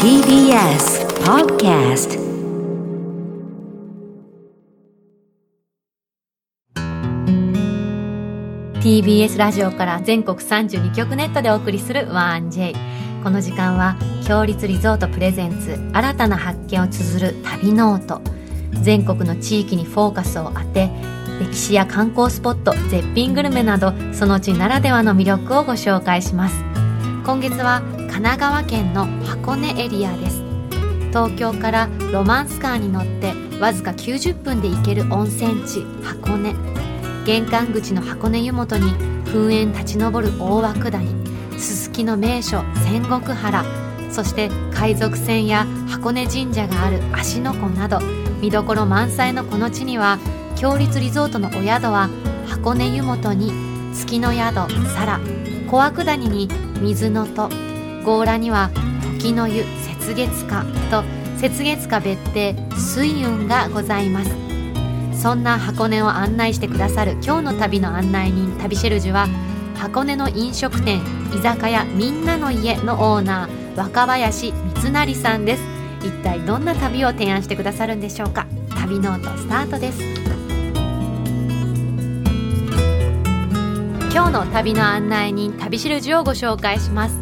TBS Podcast TBS ラジオから全国32局ネットでお送りする 1J この時間は共立リゾートプレゼンツ新たな発見を綴る旅ノート。全国の地域にフォーカスを当て歴史や観光スポット絶品グルメなどその地ならではの魅力をご紹介します。今月は神奈川県の箱根エリアです。東京からロマンスカーに乗ってわずか90分で行ける温泉地箱根。玄関口の箱根湯本に噴煙立ち上る大涌谷。すすきの名所仙石原。そして海賊船や箱根神社がある芦ノ湖など見どころ満載のこの地には強立リゾートのお宿は箱根湯本に月の宿サラ小涌谷に水の戸。強羅には時の湯雪月花と雪月花別邸水雲がございます。そんな箱根を案内してくださる今日の旅の案内人旅シェルジュは箱根の飲食店居酒屋みんなの家のオーナー若林光成さんです。一体どんな旅を提案してくださるんでしょうか。旅ノートスタートです。今日の旅の案内人旅シェルジュをご紹介します。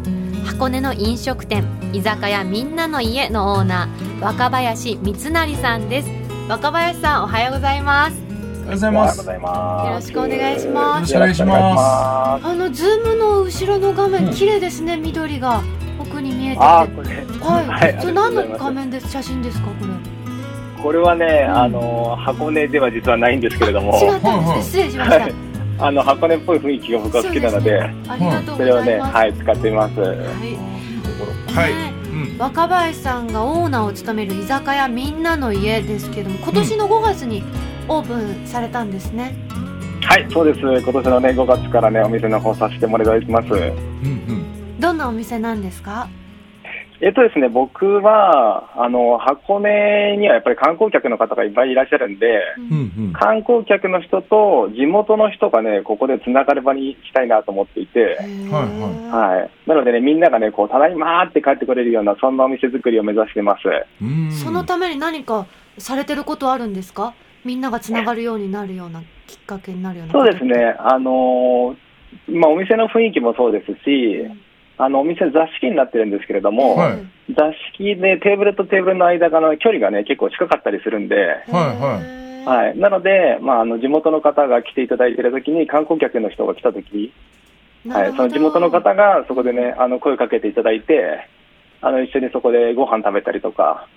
箱根の飲食店居酒屋みんなの家のオーナー若林光成さんです。若林さんおはようございます。おはようございます。よろしくお願いします。よろしくお願いしまあのズームの後ろの画面、綺麗ですね。緑が奥に見えてて。あー、これ。はい、はいそれ何の画面です？写真ですかこれ。これはね、あの箱根では実はないんですけれども、違ったんです。失礼しました、はいあの箱根っぽい雰囲気が僕は好きなので、それをね、はい使っています。はいはい。若林さんがオーナーを務める居酒屋みんなの家ですけども今年の5月にオープンされたんですね、はい、そうです。今年のね5月からねお店の方させてもらいます。うんうん。どんなお店なんですか？えっとですね、僕はあの箱根にはやっぱり観光客の方がいっぱいいらっしゃるんで。うんうん。観光客の人と地元の人がね、ここでつながる場にしたいなと思っていて、はいはい。なのでね、みんながね、こう、ただいまーって帰ってくれるような、そんなお店作りを目指してます。うん。そのために何かされてることあるんですか？みんながつながるようになるようなきっかけになるようなそうですね、あのーまあ、お店の雰囲気もそうですし、あの、お店座敷になってるんですけれども、はい。座敷でテーブルとテーブルの間がの距離がね、結構近かったりするんで、はいはい。はい。なので、まあ、あの、地元の方が来ていただいているときに、観光客の人が来たとき、はい、その地元の方がそこでね、あの、声をかけていただいて、あの、一緒にそこでご飯食べたりとか、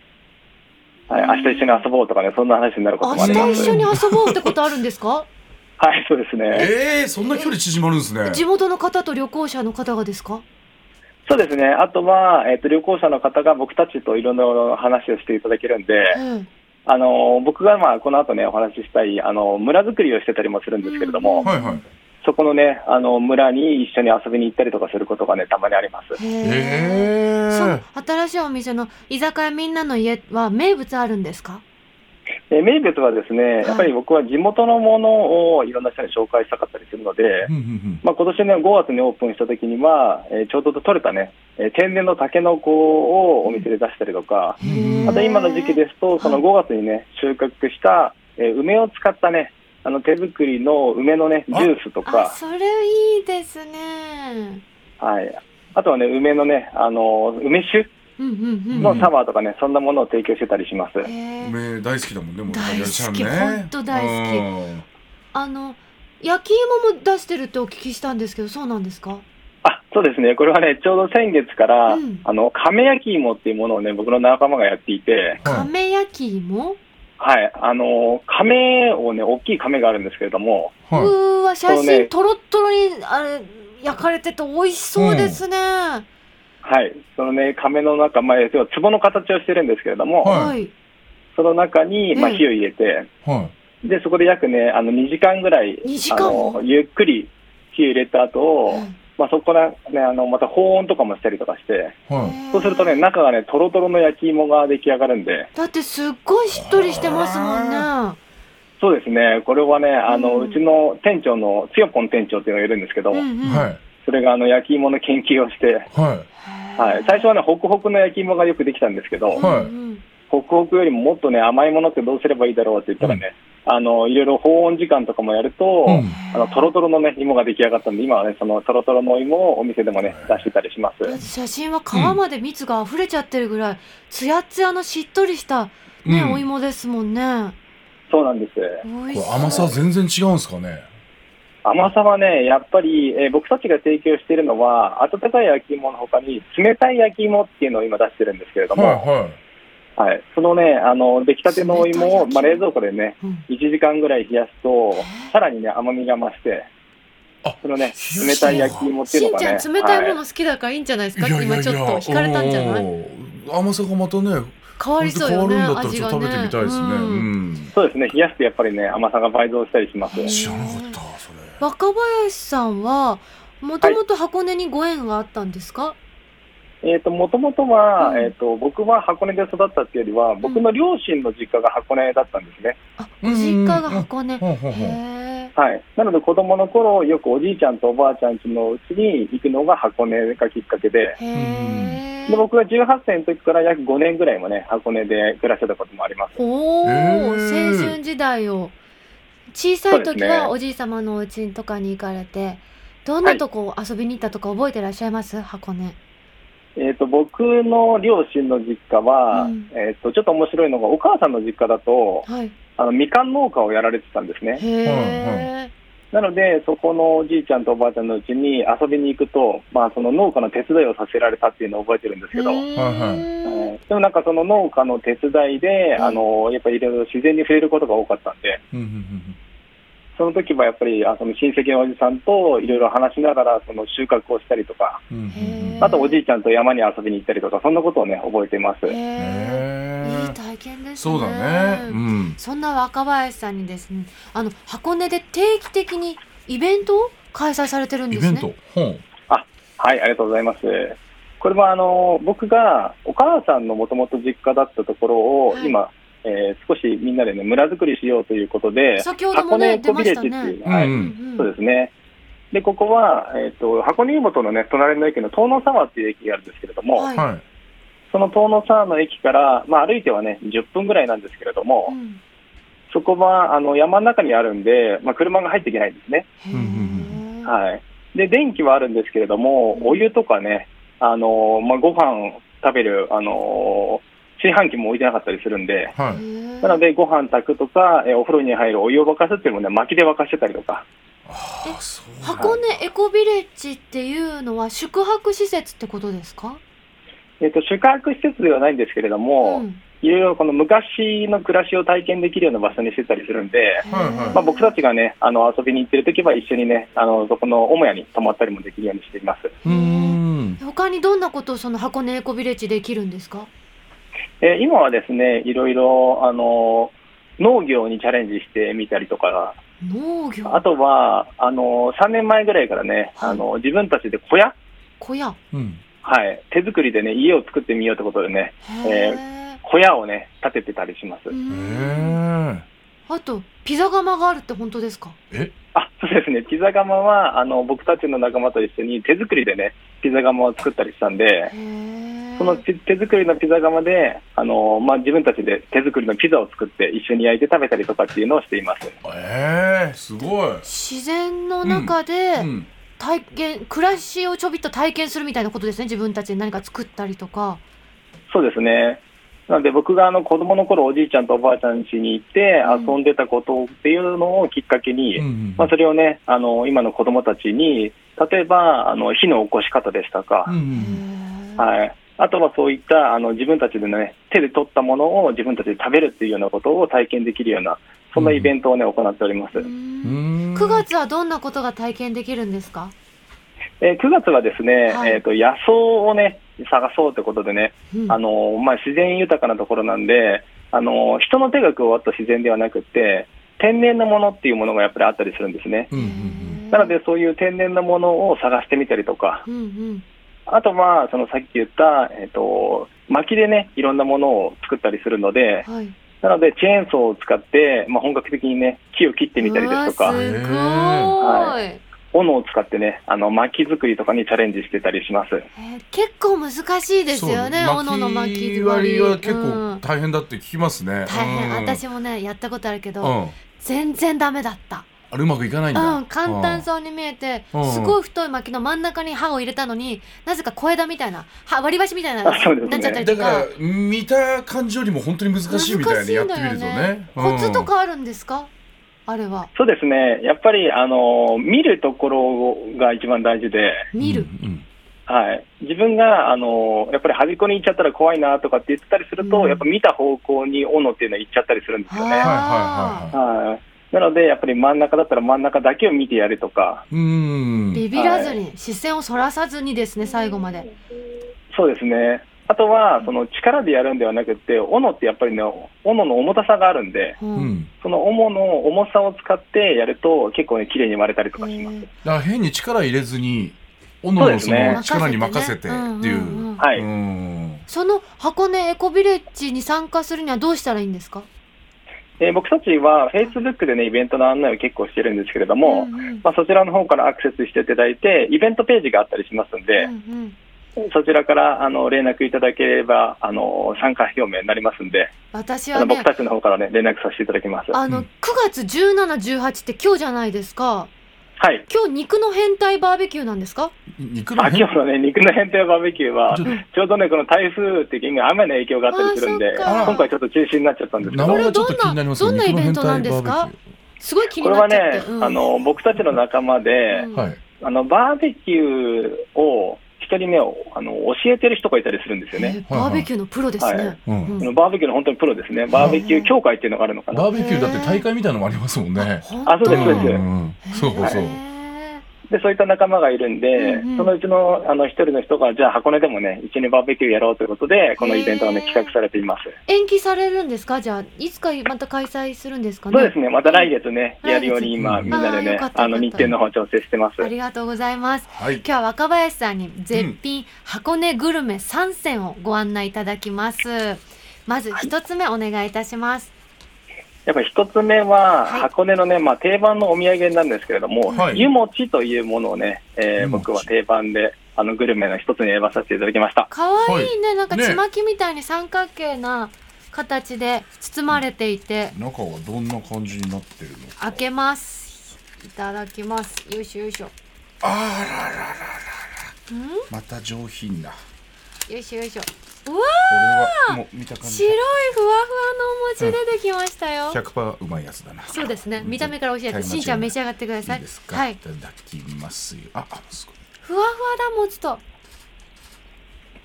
はい、明日一緒に遊ぼうとかね、そんな話になることもあります。明日一緒に遊ぼうってことあるんですか？はい、そうですね。ええ、そんな距離縮まるんですね。地元の方と旅行者の方がですか？そうですね。あとは、えっ、と、旅行者の方が僕たちといろんな話をしていただけるんで、うんあの、僕がまあ、この後ね、お話ししたい、あの、村づくりをしてたりもするんですけれども、はいはい。そこのね、あの、村に一緒に遊びに行ったりとかすることがね、たまにあります。へえ。新しいお店の居酒屋みんなの家は名物あるんですか？え名物はですね、やっぱり僕は地元のものをいろんな人に紹介したかったりするので、うんうんまあ、今年ね、5月にオープンした時には、えーちょうど取れたね、えー天然のタケノコをお店で出したりとか、あと今の時期ですと、その5月にね、収穫した、えー梅を使ったね、あの手作りの梅のね、ジュースとあか、それいいですね。はい。あとはね、梅のね、あの、梅酒のサワーとかね、そんなものを提供してたりします。へえ梅大好きだもんね、もう。大好き。やりちゃんね。ほんと大好き。うん。あの焼き芋も出してるってお聞きしたんですけどそうなんですか？あ、そうですね。これはね、ちょうど先月から、うん。あの、亀焼き芋っていうものをね、僕の仲間がやっていて、はい亀焼き芋？はい。あの、亀をね、大きい亀があるんですけれども、うはーわ写真とろっとろにあれ焼かれてて美味しそうですね、はい。そのね、亀の中、まあ、要は壺の形をしてるんですけれども、はい。はい。その中に、まあ、うん火を入れて、い。はで、そこで約ね、あの、2時間ぐらい、2時あの、ゆっくり火を入れた後、うんまあ、そこからね、あの、また保温とかもしたりとかして、い。はそうするとね、中がね、とろとろの焼き芋が出来上がるんで、だってすっごいしっとりしてますもんね。そうですね、これはね、あの、うん。うちの店長の、つよぽん店長っていうのがいるんですけど、うんうん。い。はい。それがあの、焼き芋の研究をして、ははい、最初はね、ホクホクの焼き芋がよくできたんですけど、はいうんホクホクよりももっとね、甘いものってどうすればいいだろうって言ったらね、あの、いろいろ保温時間とかもやると、うんあの、トロトロのね、芋が出来上がったんで、今はね、そのトロトロの芋をお店でもね、出してたりします。写真は皮まで蜜が溢れちゃってるぐらい、つやつやのしっとりした、ねうんお芋ですもんね。そうなんです。甘さ全然違うんですかね？甘さはね、やっぱり、えー僕たちが提供しているのは、温かい焼き芋の他に、冷たい焼き芋っていうのを今出してるんですけれども、はいはい。はい、そのね、あの、出来たてのお芋を、まあ、冷蔵庫でね、うん。1時間ぐらい冷やすと、さらにね、甘みが増してあ、そのね、冷たい焼き芋っていうしんちのがね、ゃん冷たいもはの好きだからいいんじゃないですか、いやい今ちょっと惹かれたんじゃない？甘さがまたね、変わりそうよね変わるんだったら味がちょっと食べてみたいですね。うんうん。そうですね、冷やすとやっぱりね、甘さが倍増したりします。知らなかっ。若林さんはもともと箱根にご縁があったんですか、えっ、と、もともとは、うん。えっ、と、僕は箱根で育ったっていうよりは、僕の両親の実家が箱根だったんですね。あご実家が箱根、へはい。なので、子供の頃、よくおじいちゃんとおばあちゃん家のうちに行くのが箱根がきっかけで、えへえで僕が18歳の時から約5年ぐらいもね、箱根で暮らしてたこともあります。おお、青春時代を小さい時はおじい様のお家とかに行かれてどんなとこ遊びに行ったとか覚えてらっしゃいます？箱根。えっ、と、僕の両親の実家は、うん。えっ、と、ちょっと面白いのが、お母さんの実家だと、はい。あの、みかん農家をやられてたんですね。へえ、なので、そこのおじいちゃんとおばあちゃんのうちに遊びに行くと、まあ、その農家の手伝いをさせられたっていうのを覚えてるんですけど、へはいはいーはい。でもなんかその農家の手伝いで、うん。あの、やっぱりいろいろ自然に触れることが多かったんで、うんうんうんその時はやっぱり、あその親戚のおじさんといろいろ話しながら、その収穫をしたりとか、あとおじいちゃんと山に遊びに行ったりとか、そんなことをね、覚えています。いい体験ですねそうだね。うん。そんな若林さんにですねあの箱根で定期的にイベントを開催されてるんですねイベント？ほう。はい、ありがとうございます。これはあの僕がお母さんのもともと実家だったところを、はい今、えー少しみんなでね、村づくりしようということで、先ほどもね箱根エコビレッジっていう、ねはいうんそうですね。で、ここは、えっ、と、箱根湯本のね、隣の駅の遠野沢っていう駅があるんですけれども、はいはい。その遠野沢の駅から、まあ歩いてはね、10分ぐらいなんですけれども、うんそこは、あの、山の中にあるんで、まあ車が入っていけないんですね。はい。で、電気はあるんですけれども、お湯とかね、あのまあ、ご飯食べる、あの炊飯器も置いてなかったりするんで、はい。なので、ご飯炊くとか、えーお風呂に入るお湯を沸かすっていうのもね、薪で沸かしてたりとか、ああ、そう。箱根エコビレッジっていうのは宿泊施設ってことですか？えっ、と、宿泊施設ではないんですけれども、んいろいろこの昔の暮らしを体験できるような場所にしてたりするんで、はいはいまあ、僕たちがね、あの、遊びに行ってるときは一緒にね、あの、そこの母屋に泊まったりもできるようにしています。うーん。他にどんなことをその箱根エコビレッジできるんですか？えー今はですね、いろいろ、あの、農業にチャレンジしてみたりとか、農業？あとは、あの、3年前ぐらいからね、はい。あの、自分たちで小屋？小屋？うん。はい、手作りでね、家を作ってみようってことでね、へー。小屋をね、建ててたりします。うへん。え。あとピザ窯があるって本当ですか？え、あ、そうですね、ピザ窯は、あの、僕たちの仲間と一緒に手作りでね、ピザ窯を作ったりしたんで、その手手作りのピザ窯で、あの、まあ、自分たちで手作りのピザを作って一緒に焼いて食べたりとかっていうのをしています。ええ、すごい。自然の中でうん。体験、暮らしをちょびっと体験するみたいなことですね自分たちで何か作ったりとかそうですね。なので僕があの子供の頃おじいちゃんとおばあちゃん家に行ってうん遊んでたことっていうのをきっかけに、うんまあ、それをね、あの、今の子供たちに、例えば、あの、火の起こし方でしたか、うん。はい。あとはそういった、あの、自分たちでね、手で取ったものを自分たちで食べるっていうようなことを体験できるような、そんなイベントをね、行っております。ううんん。9月はどんなことが体験できるんですか、えー9月はですね、はいえっ、と、野草をね、探そうってことでね、うん。あの、まあ、自然豊かなところなんで、あの、人の手が加わった自然ではなくて、天然のものっていうものがやっぱりあったりするんですね。うんうんなので、そういう天然のものを探してみたりとか、うんうん。あとは、そのさっき言った、えっ、と、薪でね、いろんなものを作ったりするので、はい。なので、チェーンソーを使って、まあ、本格的にね、木を切ってみたりですとか、うわすごーい、は斧を使ってね、あの、薪作りとかにチャレンジしてたりします。えー結構難しいですよね斧の巻き割り。は結う構ん。大変だって聞きますね。大変、うん。私もねやったことあるけど、うん。全然ダメだった。あれうまくいかないんだ。うん、簡単そうに見えて、うん。すごい太い薪の真ん中に刃を入れたのになぜか小枝みたいな刃割り箸みたいななっちゃったりとだかから見た感じよりも本当に難しいみたいにやってみるとね。コツとうん。かあるんですか？あれはそうですね。やっぱり、あの、見るところが一番大事で、見る、はい。自分が、あの、やっぱり端っこに行っちゃったら怖いなとかって言ってたりすると、うんやっぱ見た方向に斧っていうのは行っちゃったりするんですよね。あはいはいはいはい。なので、やっぱり真ん中だったら真ん中だけを見てやるとか、うん。ビビらずに、視線をそらさずにですね最後までそうですね。あとは、その力でやるんではなくて、斧ってやっぱりね、斧の重たさがあるんで、ううんん。その斧の重さを使ってやると、結構ね、綺麗に割れたりとかします。だから変に力入れずに、斧のそそうですねの力に任せてっていう。はい。うんその箱根エコビレッジに参加するにはどうしたらいいんですか？えー僕たちは Facebook でね、イベントの案内を結構してるんですけれども、うんうんまあ、そちらの方からアクセスしていただいて、イベントページがあったりしますんで、うんうんそちらからあの連絡いただければあの参加表明になりますんで、あ私はねの僕たちの方からね連絡させていただきます。あの、うん。9月17、18って今日じゃないですか。はい。今日肉の変態バーベキューなんですか？肉のあ今日のね肉の変態バーベキューはちょうどねこの台風的に雨の影響があったりするんで、今回ちょっと中止になっちゃったんですけど、こ名前がちょっと気になりますね。どんなどんなイベントなんですか？すごい気にれはなっちゃって。ね、うん。あの僕たちの仲間で、うん。あのバーベキューを一人ねあの教えてる人がいたりするんですよね。えーバーベキューのプロですね。バーベキューの本当にプロですね。バーベキュー協会っていうのがあるのかな。バーベキューだって大会みたいなのもありますもんね。あそうですそうですんそうそう。で、そういった仲間がいるんで、うんうんそのうちのあの一人の人が、じゃあ箱根でもね、一緒にバーベキューやろうということで、このイベントがね、企画されています。延期されるんですか？じゃあ、いつかまた開催するんですかね？そうですね、また来月ね、やるように今、うんみんなでねああの日程の方調整してます。ありがとうございます。はい。今日は若林さんに絶品箱根グルメ3選をご案内いただきます。まず一つ目お願いいたします。やっぱ一つ目は、はい箱根のね、まあ定番のお土産なんですけれども、はい湯餅というものをね、えー僕は定番で、あのグルメの一つに選ばさせていただきました。かわいいね、なんかねちまきみたいに三角形な形で包まれていて、中はどんな感じになってるの？か。開けます。いただきます。よいしょよいしょ。あららららら。ん？また上品だ。よいしょよいしょ。うわこれはもう見た感じ白いふわふわのお餅出てきましたよ。100%うまいやつだな。そうですね。見た目から美味しいやつ。しんちゃん召し上がってください。いいですか？はいい。ただきますよ。あ、あ、すごい。ふわふわだ餅と。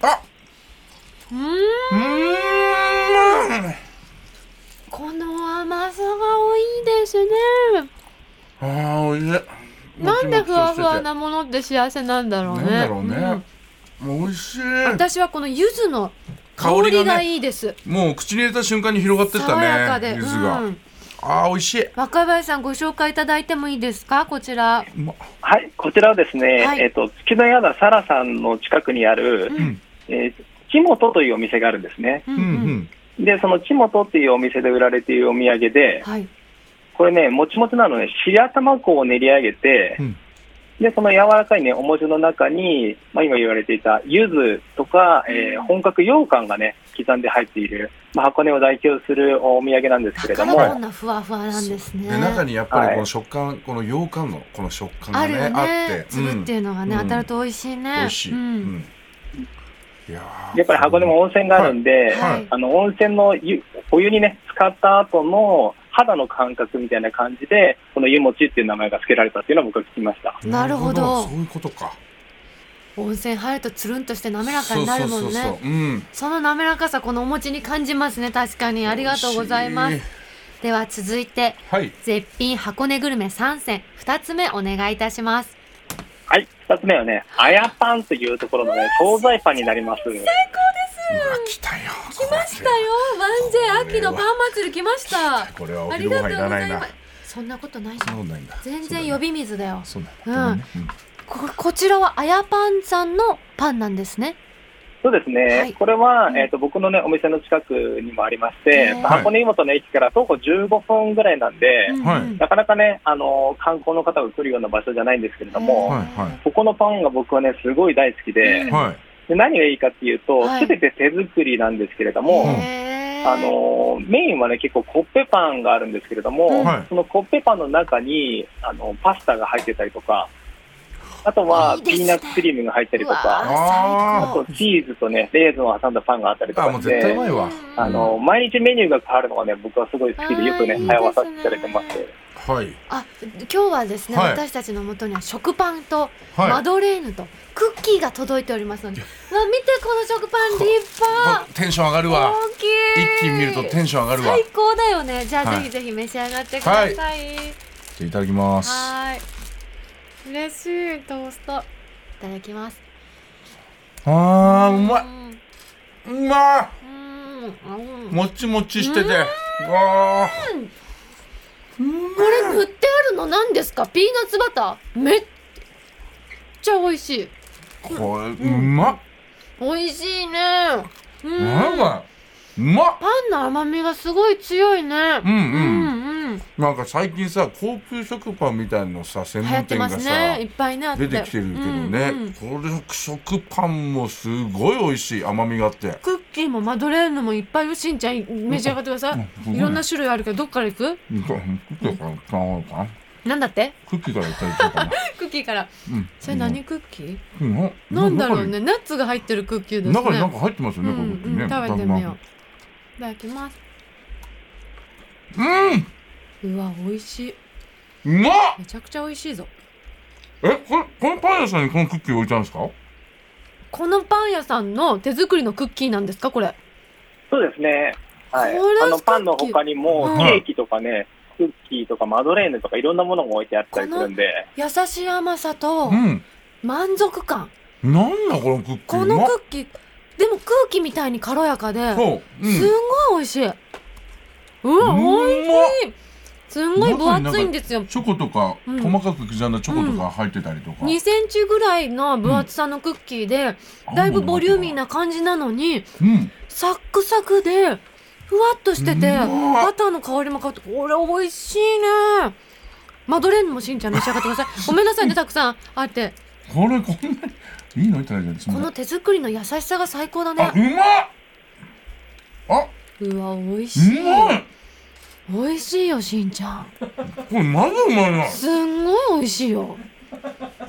あ、うーん。うーん。この甘さが多いですね。あー、おいしい。なんでふわふわな。なものって幸せなんだろうね。なんだろうねう美味しい。私はこの柚子の香りがいいです。もう口に入れた瞬間に広がってった爽やかで。ね。柚子が。うんあー、美味しい。若林さんご紹介いただいてもいいですか？こちら。はい、こちらはですね、はいえっ、と、月の宿サラさんの近くにある、うんえー、ちもとというお店があるんですね。ううんんうん。で、そのちもとっていうお店で売られているお土産で、はい。これね、もちもちなのね、白玉粉を練り上げて、うんで、その柔らかいね、お餅の中に、まあ、今言われていた柚子とか、えー本格羊羹がね、刻んで入っている、まあ、箱根を代表するお土産なんですけれども、だからこんなふわふわなんですね。で中にやっぱりはい。この食感、この羊羹のこの食感がねあるよあっねて、。粒っていうのがね、うん。当たると美味しいね。美味しい。ううん。ん。いやー。やっぱり箱根も温泉があるんで、はい。あの温泉の湯お湯にね、使った後の肌の感覚みたいな感じで、この湯餅っていう名前が付けられたっていうのは僕は聞きました。なるほどそういうことか。温泉入るとつるんとして滑らかになるもんね。その滑らかさ、このお餅に感じますね。確かに。ありがとうございます。では続いて、はい。絶品箱根グルメ3選、2つ目お願いいたします。はい、二つ目はね、あやパンというところのね、惣菜パンになります。うわ来たよ。来来ましたよ。ワンジェ秋のパン祭り来ました。これはおあり昼ご飯いらないな。そんなことないじゃん。そんなことないんだ。全然呼び水だよ。そうんこちらはあやパンさんのパンなんですね。そうですね、はい。これは、えー、と僕の、ね、お店の近くにもありまして、箱根湯本の駅から徒歩15分ぐらいなんで、うん。はい。なかなかね、あの観光の方が来るような場所じゃないんですけれども、はい。はい。ここのパンが僕はね、すごい大好きで、うん。はい。で何がいいかっていうとはい、すべ、て手作りなんですけれども、あのメインはね、結構コッペパンがあるんですけれども、そのコッペパンの中にあのパスタが入ってたりとか、あとはピーナッツクリームが入ったりとか、ーあとチーズとね、レーズンを挟んだパンがあったりとあもうかして、絶対うまいわ。あの毎日メニューが変わるのがね、僕はすごい好きで、よくね、あーいいですね。通わさせていただいてます。はい。あ今日はですね、はい。私たちの元には食パンとはい。マドレーヌとクッキーが届いておりますので、うわ見てこの食パン立派。テンション上がるわ。大きい。一気に見るとテンション上がるわ。最高だよね。じゃあ、はい。ぜひぜひ召し上がってください。じゃあいただきます。はーい嬉しいトースト。いただきます。あーうまい。うまい。もちもちしてて。わあこれ塗ってあるの何ですか？ピーナッツバター？めっちゃ美味しい。これうまっ。美味しいね。うん。なんだうまっ。パンの甘みがすごい強いね。うんうん。うんうんなんか最近さ高級食パンみたいのさ専門店がさすねいっぱいね出てきてるけどね、うんうんこれ食パンもすごい美味しい甘みがあって。クッキーもマドレーヌもいっぱいよしんちゃん召し上がってくださうんいいろんな種類あるけどどっから行く？ななん。だってクッキーからいただいてかなクッキーからうんそれ何クッキーうんなんだろうねナッツが入ってるクッキーですね中になんか入ってますよね、うんこれねうん食べてみよういただきますうんうわ美味しい。うまっ！めちゃくちゃ美味しいぞ。えこれこのパン屋さんにこのクッキー置いてあるんですか？このパン屋さんの手作りのクッキーなんですか？これ。そうですね。はい。これあの、パンの他にも、うん。ケーキとかね、クッキーとかマドレーヌとかいろんなものが置いてあったりするんで、優しい甘さとうん。満足感。なんだこのクッキー。このクッキーでも空気みたいに軽やかでそう、うん、すんごい美味しい。うわ、うん美味しい。すんごい分厚いんですよ。チョコとか、うん細かく刻んだチョコとか入ってたりとか、2センチぐらいの分厚さのクッキーで、だいぶボリューミーな感じなのに、うんサックサクで、ふわっとしてて、バターの香りも香って、これ美味しいね。マドレーヌもしんちゃん召し上がってください。ごめんなさいね、たくさんあって。これこんなにいいのいただいてこの手作りの優しさが最高だあうね。まっあうわ、美味うしい。まい美味しいよ、しんちゃん。これまずうまいな。すんごい美味しいよ。こ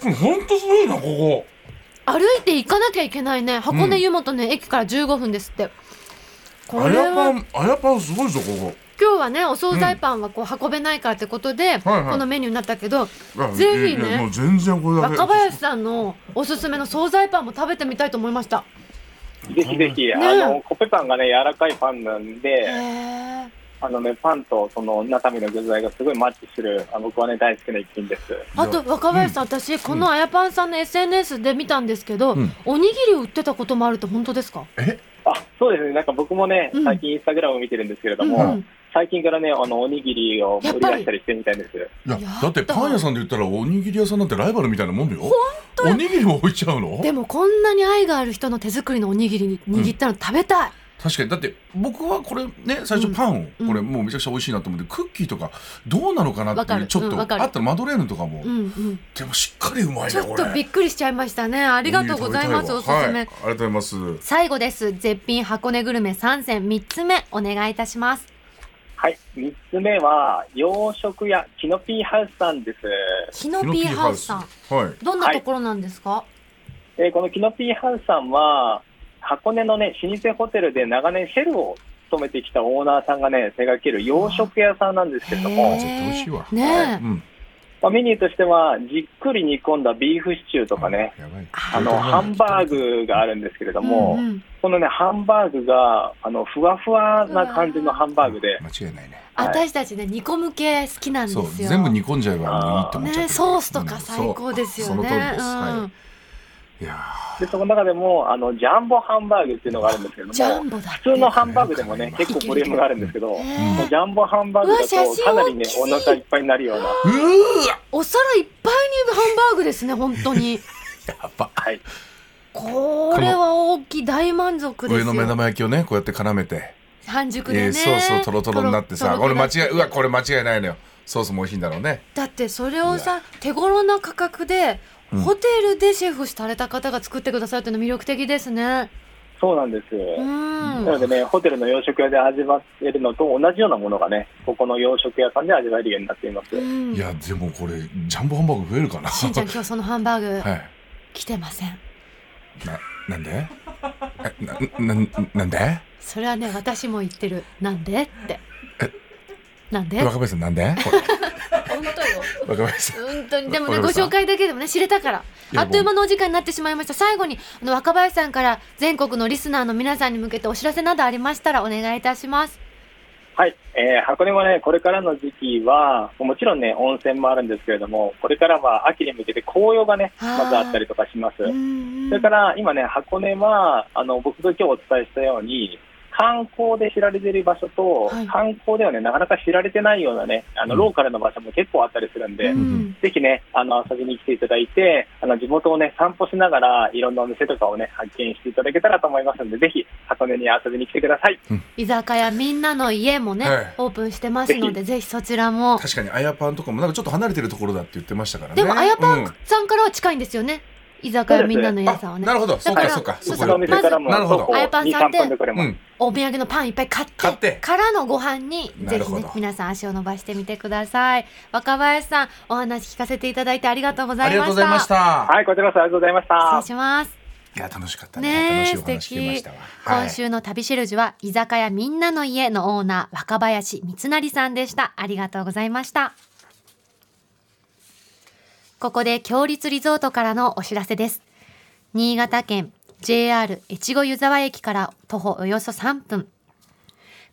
れほんとすごいなここ。歩いて行かなきゃいけないね。箱根湯本ね、駅から15分ですって。これあやパはンあやパンすごいぞここ。今日はねお惣菜パンはこう運べないからってことで、はいはい。このメニューになったけどあぜひねいやいやもう全然これだけ。若林さんのおすすめの惣菜パンも食べてみたいと思いました。ぜひぜひ、ね。あの、コッペパンがね、柔らかいパンなんへで、えあのね、パンとその中身の具材がすごいマッチする、あ僕はね、大好きな一品です。あと若林さん、私このあやパンさんの SNS で見たんですけど、うん。おにぎりを売ってたこともあるって本当ですか？あ、そうですね。なんか僕もねうん、最近インスタグラムを見てるんですけれどうも、ん。最近からね、あの、おにぎりを売り出したりしてみたいんです。いやだってパン屋さんで言ったらおにぎり屋さんなんてライバルみたいなもんだよおにぎりも置いちゃうの？でもこんなに愛がある人の手作りのおにぎりに握ったの食べたい、確かに。だって僕はこれね最初パンをうん。これもうめちゃくちゃ美味しいなと思ってクッキーとかどうなのかなってわかる。いうちょっとあったらマドレーヌとかも。うんうん。でもしっかりうまいちょっとれ。びっくりしちゃいましたね。ありがとうございますおすすめ、はい。ありがとうございます。最後です。絶品箱根グルメ3選3つ目お願いいたします。はい。三つ目は、洋食屋、キノピーハウスさんです。キノピーハウスさん。はい。どんなところなんですか、えーこのキノピーハウスさんは、箱根のね、老舗ホテルで長年シェルを務めてきたオーナーさんがね、手掛ける洋食屋さんなんですけれどへもー、絶対美味しいわ。ねえ、うん。まあ、メニューとしては、じっくり煮込んだビーフシチューとかね、やばい。あの、ハンバーグがあるんですけれども、うんうん。このね、ハンバーグが、あの、ふわふわな感じのハンバーグで、間違いないね。はい。私たちね煮込む系好きなんですそよう全部煮込んじゃえばいいって思っちゃってる。ねソースとか最高ですよね、うん。その通りです、うん。はいで、その中でも、あの、ジャンボハンバーグっていうのがあるんですけれども、普通のハンバーグでもね、結構ボリュームがあるんですけど、ジャンボハンバーグだとかなりねお腹いっぱいになるような、お皿いっぱいにハンバーグですね本当に。ーやばはい。これは大きい大満足ですよ。上の目玉焼きをねこうやって絡めて、半熟でね、えーそうそうトロトロになってさトロトロ俺間違いうわこれ間違いないのよ。ソースも美味しいんだろうね。だってそれをさ手頃な価格で、うん。ホテルでシェフされた方が作ってくださるっていうの魅力的ですね。そうなんです。うん。なのでね、ホテルの洋食屋で味わえるのと同じようなものがね、ここの洋食屋さんで味わえるようになっています。うん。いやでもこれジャンボハンバーグ増えるかな。しんちゃん今日そのハンバーグ。はい。来てません。ななんで？えなななんで？それはね私も言ってる。なんで？って。え？なんで？若林さんなんで？本当よ。若林さん。本当に。でもねご紹介だけでもね知れたから。あっという間のお時間になってしまいました。最後にあの若林さんから全国のリスナーの皆さんに向けてお知らせなどありましたらお願いいたします。はい、えー箱根もね、これからの時期は、もちろんね、温泉もあるんですけれども、これからは秋に向けて紅葉がね、まずあったりとかします。うん。それから今ね、箱根は、あの、僕が今日お伝えしたように、観光で知られている場所と、はい。観光ではね、なかなか知られてないようなね、あの、うん。ローカルの場所も結構あったりするんで、うんぜひね、あの、遊びに来ていただいて、あの、地元をね、散歩しながら、いろんなお店とかをね、発見していただけたらと思いますので、ぜひ、箱根に遊びに来てください。居酒屋みんなの家もね、はい。オープンしてますのでぜひ。そちらも。確かにあやパンとかもなんかちょっと離れてるところだって言ってましたからね。でもあやぱうんん。さんからは近いんですよね居酒屋みんなの家さんはね。あなるほど。そうだか。そうかそうからも、なるほど。あやぱん2、3さんって分でお土産のパンいっぱい買って買って。からのご飯にぜひね皆さん足を伸ばしてみてください。若林さんお話聞かせていただいてありがとうござあいました。りがとうございました。はい、こちらこそありがとうございました。失礼します。いや楽しかったね。ねえ楽しいお話聞けましたわ。はい。今週の旅シェルジュは居酒屋みんなの家のオーナー若林光成さんでした。ありがとうございましたここで強立リゾートからのお知らせです。新潟県 JR 越後湯沢駅から徒歩およそ3分。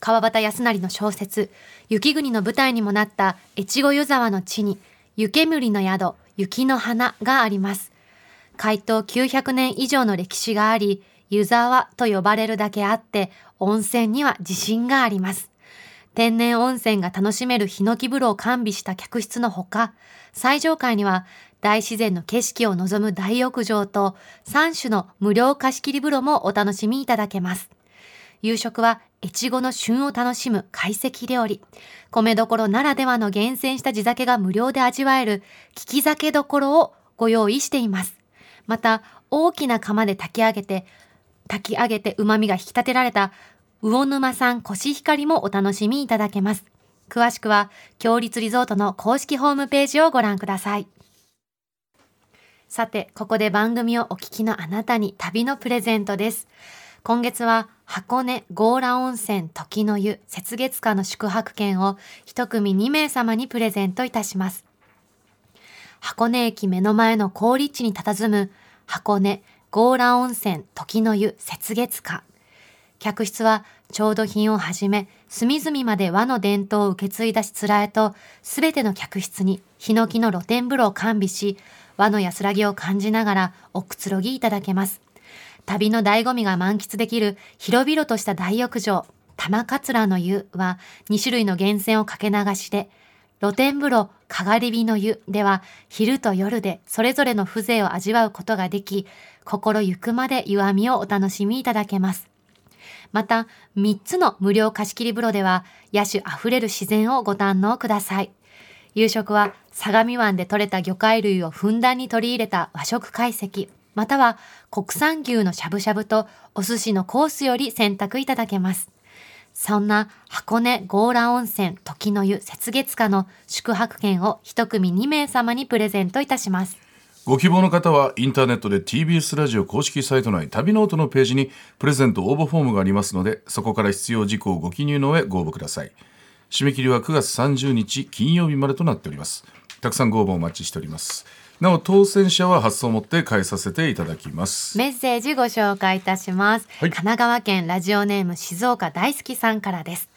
川端康成の小説「雪国」の舞台にもなった越後湯沢の地に湯煙の宿雪の花があります。開湯900年以上の歴史があり、湯沢と呼ばれるだけあって、温泉には自信があります。天然温泉が楽しめるヒノキ風呂を完備した客室のほか、最上階には大自然の景色を望む大浴場と3種の無料貸し切り風呂もお楽しみいただけます。夕食は越後の旬を楽しむ懐石料理。米どころならではの厳選した地酒が無料で味わえる利き酒どころをご用意しています。また、大きな釜で炊き上げて、炊き上げて旨味が引き立てられた魚沼産コシヒカリもお楽しみいただけます。詳しくは、強立リゾートの公式ホームページをご覧ください。さて、ここで番組をお聞きのあなたに旅のプレゼントです。今月は箱根強羅温泉時の湯雪月花の宿泊券を一組2名様にプレゼントいたします。箱根駅目の前の高立地に佇む箱根強羅温泉時の湯雪月花。客室は調度品をはじめ隅々まで和の伝統を受け継いだしつらえとすべての客室にヒノキの露天風呂を完備し和の安らぎを感じながらおくつろぎいただけます。旅の醍醐味が満喫できる広々とした大浴場、玉桂の湯は2種類の源泉をかけ流しで、露天風呂、かがり火の湯では昼と夜でそれぞれの風情を味わうことができ、心ゆくまで湯あみをお楽しみいただけます。また、3つの無料貸し切り風呂では、野手あふれる自然をご堪能ください。夕食は相模湾で採れた魚介類をふんだんに取り入れた和食懐石、または国産牛のしゃぶしゃぶとお寿司のコースより選択いただけます。そんな箱根強羅温泉時の湯雪月花の宿泊券を一組2名様にプレゼントいたします。ご希望の方はインターネットで TBS ラジオ公式サイト内旅ノートのページにプレゼント応募フォームがありますのでそこから必要事項をご記入の上ご応募ください締め切りは9月30日金曜日までとなっておりますたくさんご応募お待ちしておりますなお当選者は発送をもって代えさせていただきますメッセージご紹介いたします。はい神奈川県ラジオネーム静岡大好きさんからです。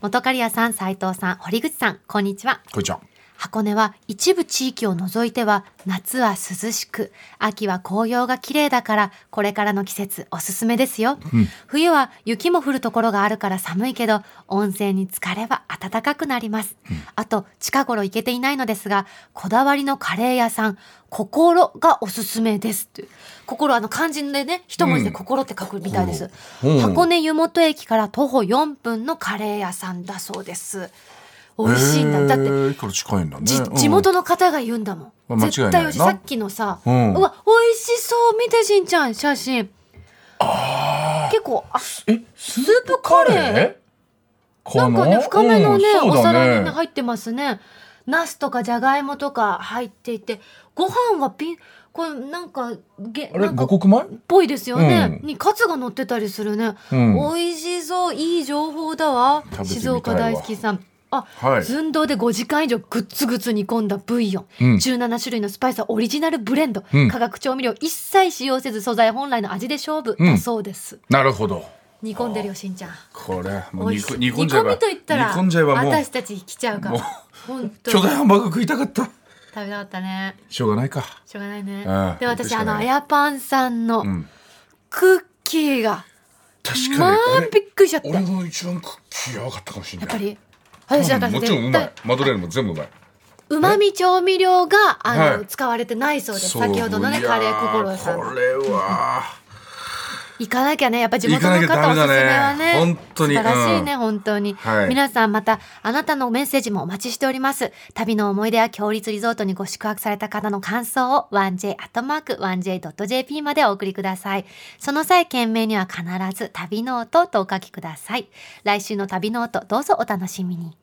元刈谷さん、斉藤さん、堀口さん、こんにちは。こんにちは箱根は一部地域を除いては夏は涼しく秋は紅葉が綺麗だからこれからの季節おすすめですよ、冬は雪も降るところがあるから寒いけど温泉に浸かれば暖かくなります、あと近頃行けていないのですがこだわりのカレー屋さん心がおすすめです心あの漢字でね一文字で心って書くみたいです、うん。箱根湯本駅から徒歩4分のカレー屋さんだそうです美味しいんだ、だってね。地元の方が言うんだもん、絶対美味しいさっきのさ、ううんわ美味しそう見てしんちゃん写真。結構あえスープカレー？かな？んかね深めのね、うんそうだお皿にね入ってますね。ナスとかじゃがいもとか入っていてご飯はピンこれなんかげあれ五穀米？っぽいですよね、うん。にカツが乗ってたりするね、うん。美味しそういい情報だわ。静岡大好きさんあ、はい。寸胴で5時間以上グッツグツ煮込んだブイヨン、うん。17種類のスパイスはオリジナルブレンド、うん。化学調味料一切使用せず素材本来の味で勝負うん。だそうです、なるほど。煮込んでるよしんちゃん。これもう煮煮込んじゃえば。煮込みと言ったら煮込んじゃえば私たち来ちゃうから。本当巨大ハンバーグ食いたかった。食べたかったね。しょうがないか。しょうがないね、うん。で私あのあやパンさんのうん。クッキーが、確まあかに俺びっくりしちゃった。俺の一番クッキーやばかったかもしれない。やっぱり私だからもちろんうまい。絶マドレーヌも全部うまい。対うまみ調味料があの、はい。使われてないそうです。先ほどのねカレー心さんこれは行かなきゃねやっぱ地元の方おすすめはね本当に。素晴らしいね、うん。本当に、はい。皆さんまたあなたのメッセージもお待ちしております。旅の思い出や強立リゾートにご宿泊された方の感想を 1j.1j.jp までお送りください。その際件名には必ず旅ノートとお書きください。来週の旅ノートどうぞお楽しみに